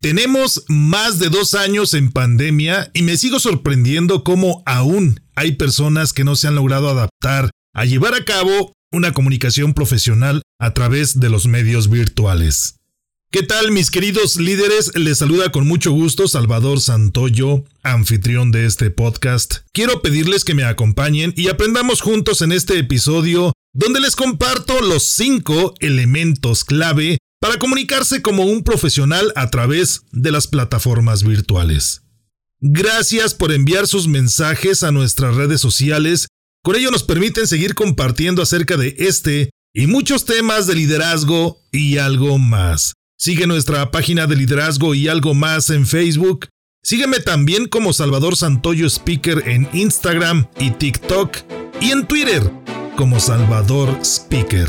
Tenemos más de dos años en pandemia y me sigo sorprendiendo cómo aún hay personas que no se han logrado adaptar a llevar a cabo una comunicación profesional a través de los medios virtuales. ¿Qué tal mis queridos líderes? Les saluda con mucho gusto Salvador Santoyo, anfitrión de este podcast. Quiero pedirles que me acompañen y aprendamos juntos en este episodio donde les comparto los cinco elementos clave para comunicarse como un profesional a través de las plataformas virtuales. Gracias por enviar sus mensajes a nuestras redes sociales, con ello nos permiten seguir compartiendo acerca de este y muchos temas de liderazgo y algo más. Sigue nuestra página de liderazgo y algo más en Facebook. Sígueme también como Salvador Santoyo Speaker en Instagram y TikTok y en Twitter como Salvador Speaker.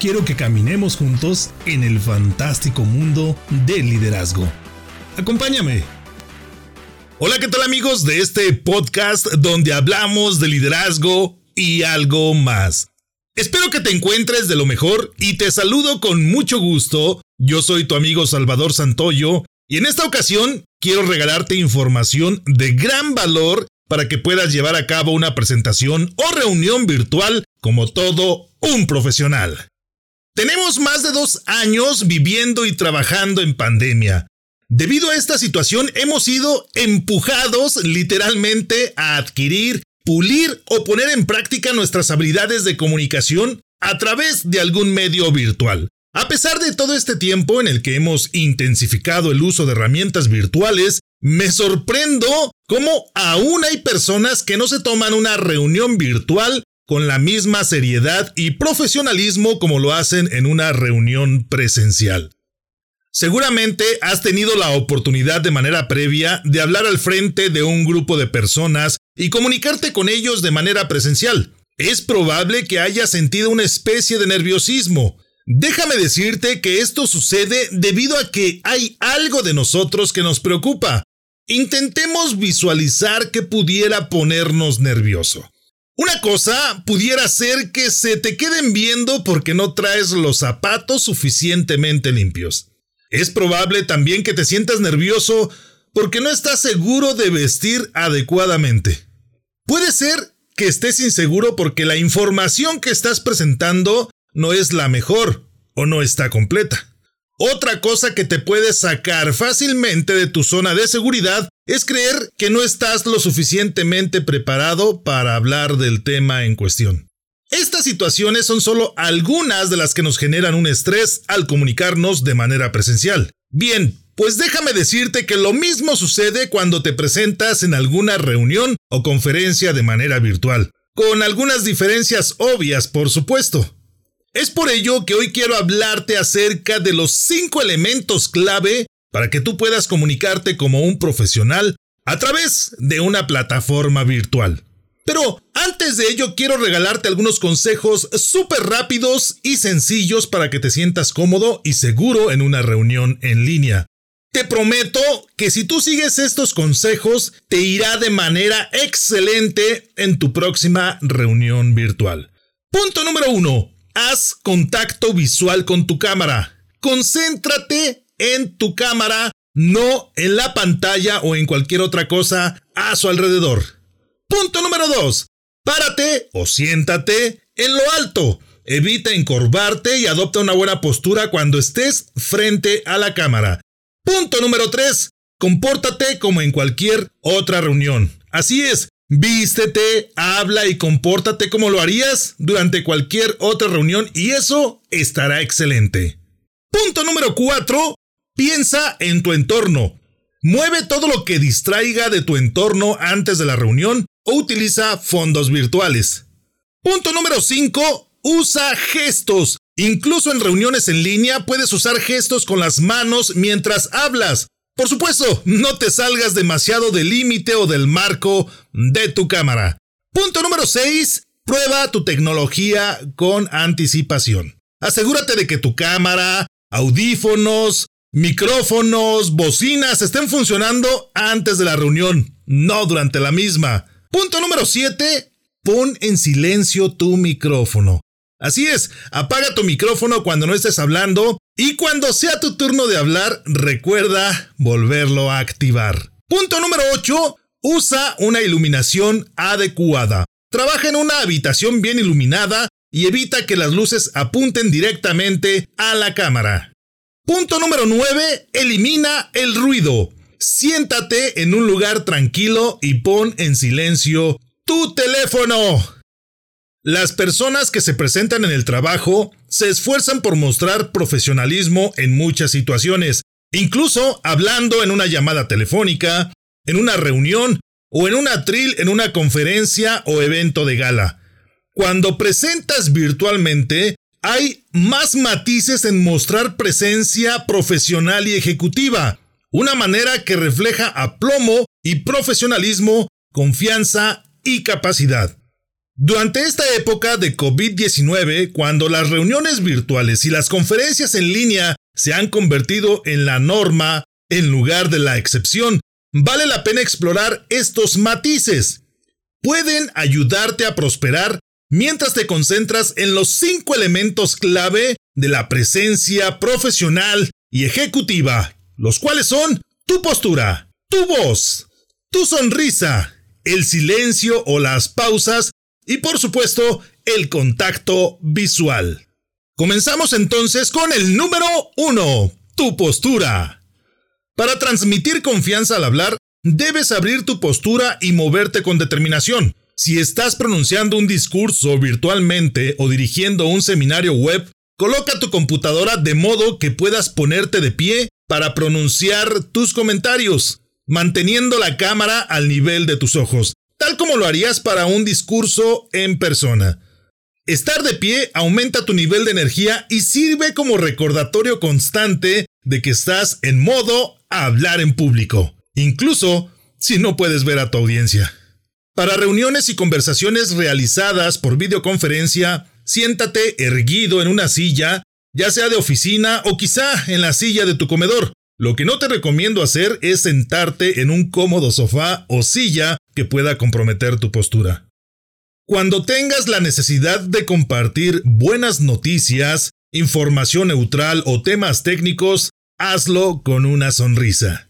quiero que caminemos juntos en el fantástico mundo del liderazgo. Acompáñame. Hola, ¿qué tal amigos de este podcast donde hablamos de liderazgo y algo más? Espero que te encuentres de lo mejor y te saludo con mucho gusto. Yo soy tu amigo Salvador Santoyo y en esta ocasión quiero regalarte información de gran valor para que puedas llevar a cabo una presentación o reunión virtual como todo un profesional. Tenemos más de dos años viviendo y trabajando en pandemia. Debido a esta situación hemos sido empujados literalmente a adquirir, pulir o poner en práctica nuestras habilidades de comunicación a través de algún medio virtual. A pesar de todo este tiempo en el que hemos intensificado el uso de herramientas virtuales, me sorprendo cómo aún hay personas que no se toman una reunión virtual con la misma seriedad y profesionalismo como lo hacen en una reunión presencial. Seguramente has tenido la oportunidad de manera previa de hablar al frente de un grupo de personas y comunicarte con ellos de manera presencial. Es probable que hayas sentido una especie de nerviosismo. Déjame decirte que esto sucede debido a que hay algo de nosotros que nos preocupa. Intentemos visualizar que pudiera ponernos nervioso. Una cosa pudiera ser que se te queden viendo porque no traes los zapatos suficientemente limpios. Es probable también que te sientas nervioso porque no estás seguro de vestir adecuadamente. Puede ser que estés inseguro porque la información que estás presentando no es la mejor o no está completa. Otra cosa que te puede sacar fácilmente de tu zona de seguridad es creer que no estás lo suficientemente preparado para hablar del tema en cuestión. Estas situaciones son solo algunas de las que nos generan un estrés al comunicarnos de manera presencial. Bien, pues déjame decirte que lo mismo sucede cuando te presentas en alguna reunión o conferencia de manera virtual, con algunas diferencias obvias, por supuesto. Es por ello que hoy quiero hablarte acerca de los cinco elementos clave para que tú puedas comunicarte como un profesional a través de una plataforma virtual. Pero antes de ello quiero regalarte algunos consejos súper rápidos y sencillos para que te sientas cómodo y seguro en una reunión en línea. Te prometo que si tú sigues estos consejos te irá de manera excelente en tu próxima reunión virtual. Punto número 1. Haz contacto visual con tu cámara. Concéntrate en tu cámara, no en la pantalla o en cualquier otra cosa a su alrededor. Punto número 2. Párate o siéntate en lo alto. Evita encorvarte y adopta una buena postura cuando estés frente a la cámara. Punto número 3. Compórtate como en cualquier otra reunión. Así es, vístete, habla y compórtate como lo harías durante cualquier otra reunión y eso estará excelente. Punto número 4. Piensa en tu entorno. Mueve todo lo que distraiga de tu entorno antes de la reunión o utiliza fondos virtuales. Punto número 5. Usa gestos. Incluso en reuniones en línea puedes usar gestos con las manos mientras hablas. Por supuesto, no te salgas demasiado del límite o del marco de tu cámara. Punto número 6. Prueba tu tecnología con anticipación. Asegúrate de que tu cámara, audífonos, micrófonos, bocinas estén funcionando antes de la reunión, no durante la misma. Punto número 7. Pon en silencio tu micrófono. Así es, apaga tu micrófono cuando no estés hablando y cuando sea tu turno de hablar, recuerda volverlo a activar. Punto número 8. Usa una iluminación adecuada. Trabaja en una habitación bien iluminada y evita que las luces apunten directamente a la cámara. Punto número 9. Elimina el ruido. Siéntate en un lugar tranquilo y pon en silencio tu teléfono. Las personas que se presentan en el trabajo se esfuerzan por mostrar profesionalismo en muchas situaciones, incluso hablando en una llamada telefónica, en una reunión o en un atril en una conferencia o evento de gala. Cuando presentas virtualmente, hay más matices en mostrar presencia profesional y ejecutiva, una manera que refleja aplomo y profesionalismo, confianza y capacidad. Durante esta época de COVID-19, cuando las reuniones virtuales y las conferencias en línea se han convertido en la norma en lugar de la excepción, vale la pena explorar estos matices. Pueden ayudarte a prosperar mientras te concentras en los cinco elementos clave de la presencia profesional y ejecutiva, los cuales son tu postura, tu voz, tu sonrisa, el silencio o las pausas y por supuesto el contacto visual. Comenzamos entonces con el número 1, tu postura. Para transmitir confianza al hablar, debes abrir tu postura y moverte con determinación. Si estás pronunciando un discurso virtualmente o dirigiendo un seminario web, coloca tu computadora de modo que puedas ponerte de pie para pronunciar tus comentarios, manteniendo la cámara al nivel de tus ojos tal como lo harías para un discurso en persona. Estar de pie aumenta tu nivel de energía y sirve como recordatorio constante de que estás en modo hablar en público, incluso si no puedes ver a tu audiencia. Para reuniones y conversaciones realizadas por videoconferencia, siéntate erguido en una silla, ya sea de oficina o quizá en la silla de tu comedor. Lo que no te recomiendo hacer es sentarte en un cómodo sofá o silla que pueda comprometer tu postura. Cuando tengas la necesidad de compartir buenas noticias, información neutral o temas técnicos, hazlo con una sonrisa.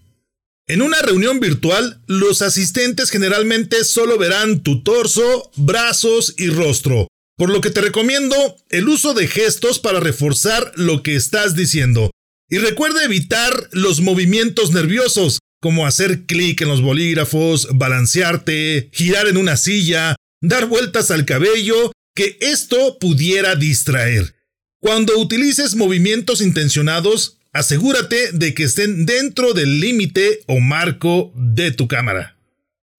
En una reunión virtual, los asistentes generalmente solo verán tu torso, brazos y rostro, por lo que te recomiendo el uso de gestos para reforzar lo que estás diciendo, y recuerda evitar los movimientos nerviosos, como hacer clic en los bolígrafos, balancearte, girar en una silla, dar vueltas al cabello, que esto pudiera distraer. Cuando utilices movimientos intencionados, asegúrate de que estén dentro del límite o marco de tu cámara.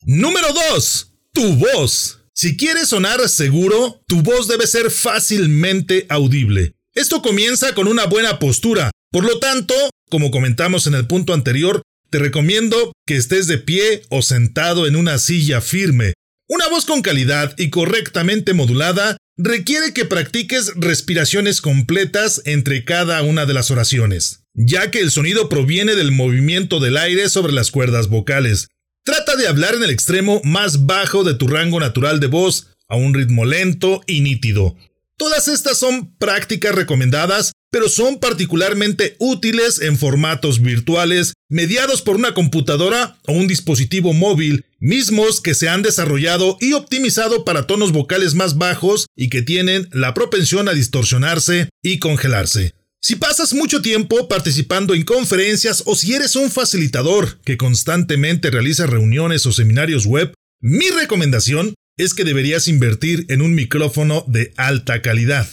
Número 2. Tu voz. Si quieres sonar seguro, tu voz debe ser fácilmente audible. Esto comienza con una buena postura, por lo tanto, como comentamos en el punto anterior, te recomiendo que estés de pie o sentado en una silla firme. Una voz con calidad y correctamente modulada requiere que practiques respiraciones completas entre cada una de las oraciones, ya que el sonido proviene del movimiento del aire sobre las cuerdas vocales. Trata de hablar en el extremo más bajo de tu rango natural de voz, a un ritmo lento y nítido. Todas estas son prácticas recomendadas pero son particularmente útiles en formatos virtuales mediados por una computadora o un dispositivo móvil, mismos que se han desarrollado y optimizado para tonos vocales más bajos y que tienen la propensión a distorsionarse y congelarse. Si pasas mucho tiempo participando en conferencias o si eres un facilitador que constantemente realiza reuniones o seminarios web, mi recomendación es que deberías invertir en un micrófono de alta calidad.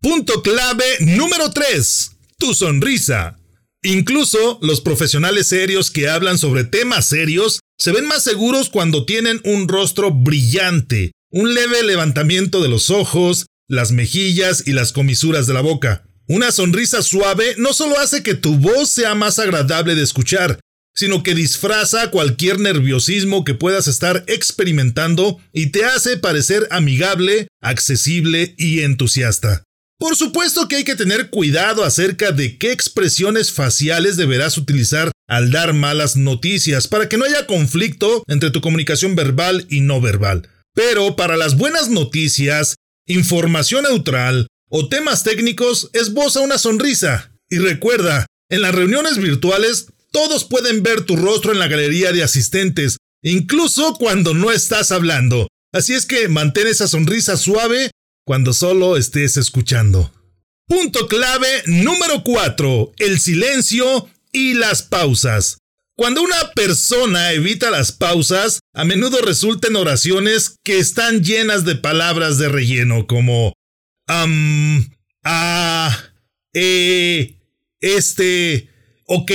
Punto clave número 3. Tu sonrisa. Incluso los profesionales serios que hablan sobre temas serios se ven más seguros cuando tienen un rostro brillante, un leve levantamiento de los ojos, las mejillas y las comisuras de la boca. Una sonrisa suave no solo hace que tu voz sea más agradable de escuchar, sino que disfraza cualquier nerviosismo que puedas estar experimentando y te hace parecer amigable, accesible y entusiasta. Por supuesto que hay que tener cuidado acerca de qué expresiones faciales deberás utilizar al dar malas noticias para que no haya conflicto entre tu comunicación verbal y no verbal. Pero para las buenas noticias, información neutral o temas técnicos, esboza una sonrisa. Y recuerda, en las reuniones virtuales todos pueden ver tu rostro en la galería de asistentes, incluso cuando no estás hablando. Así es que mantén esa sonrisa suave cuando solo estés escuchando. Punto clave número 4. El silencio y las pausas. Cuando una persona evita las pausas, a menudo resultan oraciones que están llenas de palabras de relleno como am, ah, eh, este, ok,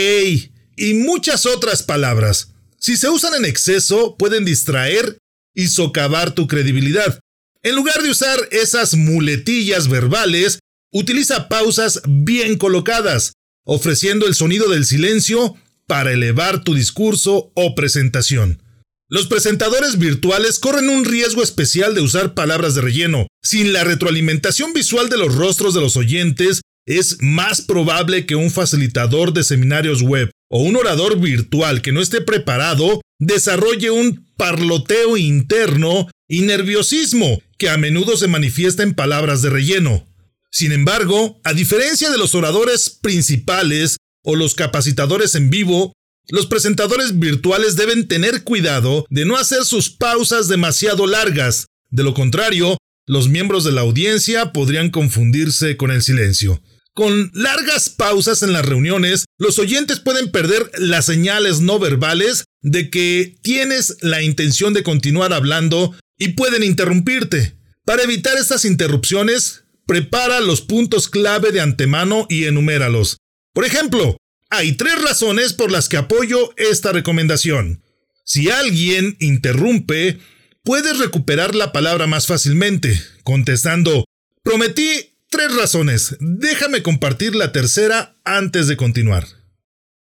y muchas otras palabras. Si se usan en exceso, pueden distraer y socavar tu credibilidad. En lugar de usar esas muletillas verbales, utiliza pausas bien colocadas, ofreciendo el sonido del silencio para elevar tu discurso o presentación. Los presentadores virtuales corren un riesgo especial de usar palabras de relleno. Sin la retroalimentación visual de los rostros de los oyentes, es más probable que un facilitador de seminarios web o un orador virtual que no esté preparado desarrolle un parloteo interno y nerviosismo que a menudo se manifiesta en palabras de relleno. Sin embargo, a diferencia de los oradores principales o los capacitadores en vivo, los presentadores virtuales deben tener cuidado de no hacer sus pausas demasiado largas. De lo contrario, los miembros de la audiencia podrían confundirse con el silencio. Con largas pausas en las reuniones, los oyentes pueden perder las señales no verbales de que tienes la intención de continuar hablando y pueden interrumpirte. Para evitar estas interrupciones, prepara los puntos clave de antemano y enuméralos. Por ejemplo, hay tres razones por las que apoyo esta recomendación. Si alguien interrumpe, puedes recuperar la palabra más fácilmente, contestando, prometí Tres razones. Déjame compartir la tercera antes de continuar.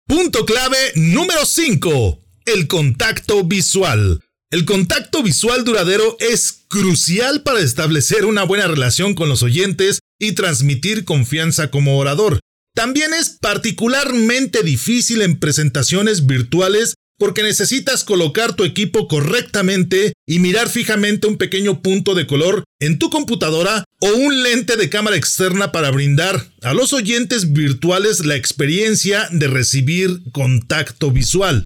Punto clave número 5. El contacto visual. El contacto visual duradero es crucial para establecer una buena relación con los oyentes y transmitir confianza como orador. También es particularmente difícil en presentaciones virtuales porque necesitas colocar tu equipo correctamente y mirar fijamente un pequeño punto de color en tu computadora o un lente de cámara externa para brindar a los oyentes virtuales la experiencia de recibir contacto visual.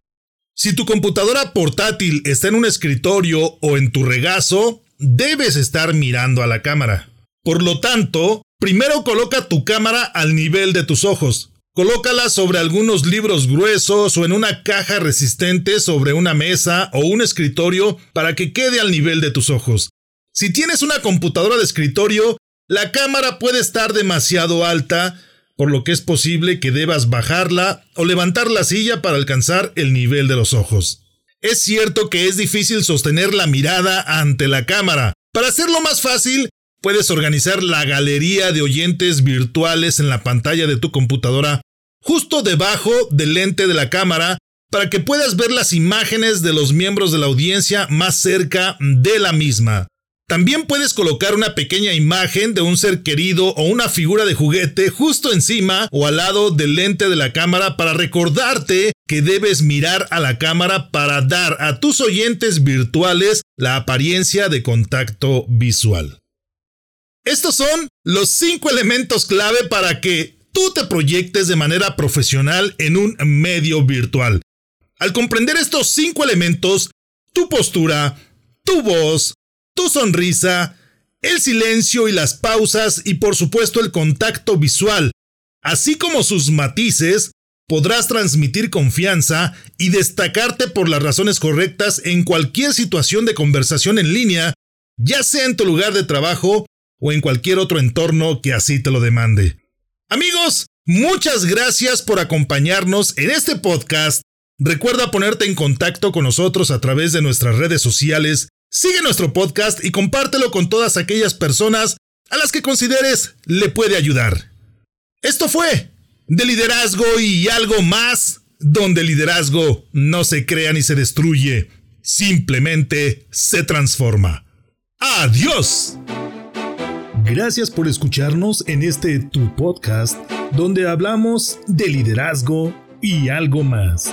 Si tu computadora portátil está en un escritorio o en tu regazo, debes estar mirando a la cámara. Por lo tanto, primero coloca tu cámara al nivel de tus ojos. Colócala sobre algunos libros gruesos o en una caja resistente sobre una mesa o un escritorio para que quede al nivel de tus ojos. Si tienes una computadora de escritorio, la cámara puede estar demasiado alta, por lo que es posible que debas bajarla o levantar la silla para alcanzar el nivel de los ojos. Es cierto que es difícil sostener la mirada ante la cámara. Para hacerlo más fácil, Puedes organizar la galería de oyentes virtuales en la pantalla de tu computadora justo debajo del lente de la cámara para que puedas ver las imágenes de los miembros de la audiencia más cerca de la misma. También puedes colocar una pequeña imagen de un ser querido o una figura de juguete justo encima o al lado del lente de la cámara para recordarte que debes mirar a la cámara para dar a tus oyentes virtuales la apariencia de contacto visual. Estos son los cinco elementos clave para que tú te proyectes de manera profesional en un medio virtual. Al comprender estos cinco elementos, tu postura, tu voz, tu sonrisa, el silencio y las pausas y por supuesto el contacto visual, así como sus matices, podrás transmitir confianza y destacarte por las razones correctas en cualquier situación de conversación en línea, ya sea en tu lugar de trabajo o en cualquier otro entorno que así te lo demande. Amigos, muchas gracias por acompañarnos en este podcast. Recuerda ponerte en contacto con nosotros a través de nuestras redes sociales, sigue nuestro podcast y compártelo con todas aquellas personas a las que consideres le puede ayudar. Esto fue de liderazgo y algo más, donde liderazgo no se crea ni se destruye, simplemente se transforma. ¡Adiós! Gracias por escucharnos en este tu podcast, donde hablamos de liderazgo y algo más.